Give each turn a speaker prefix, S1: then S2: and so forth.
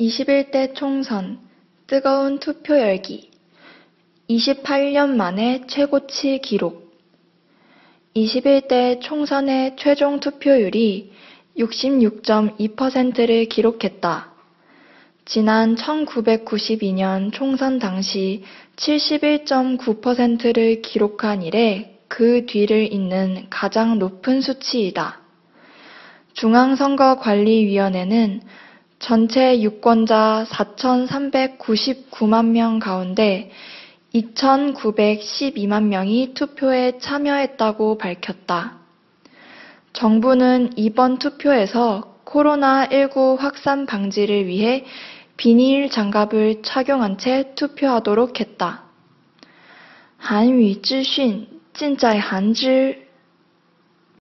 S1: 21대 총선 뜨거운 투표 열기 28년 만에 최고치 기록 21대 총선의 최종 투표율이 66.2%를 기록했다. 지난 1992년 총선 당시 71.9%를 기록한 이래 그 뒤를 잇는 가장 높은 수치이다. 중앙선거관리위원회는 전체 유권자 4,399만 명 가운데 2,912만 명이 투표에 참여했다고 밝혔다. 정부는 이번 투표에서 코로나19 확산 방지를 위해 비닐 장갑을 착용한 채 투표하도록 했다. 한유资讯尽在韩知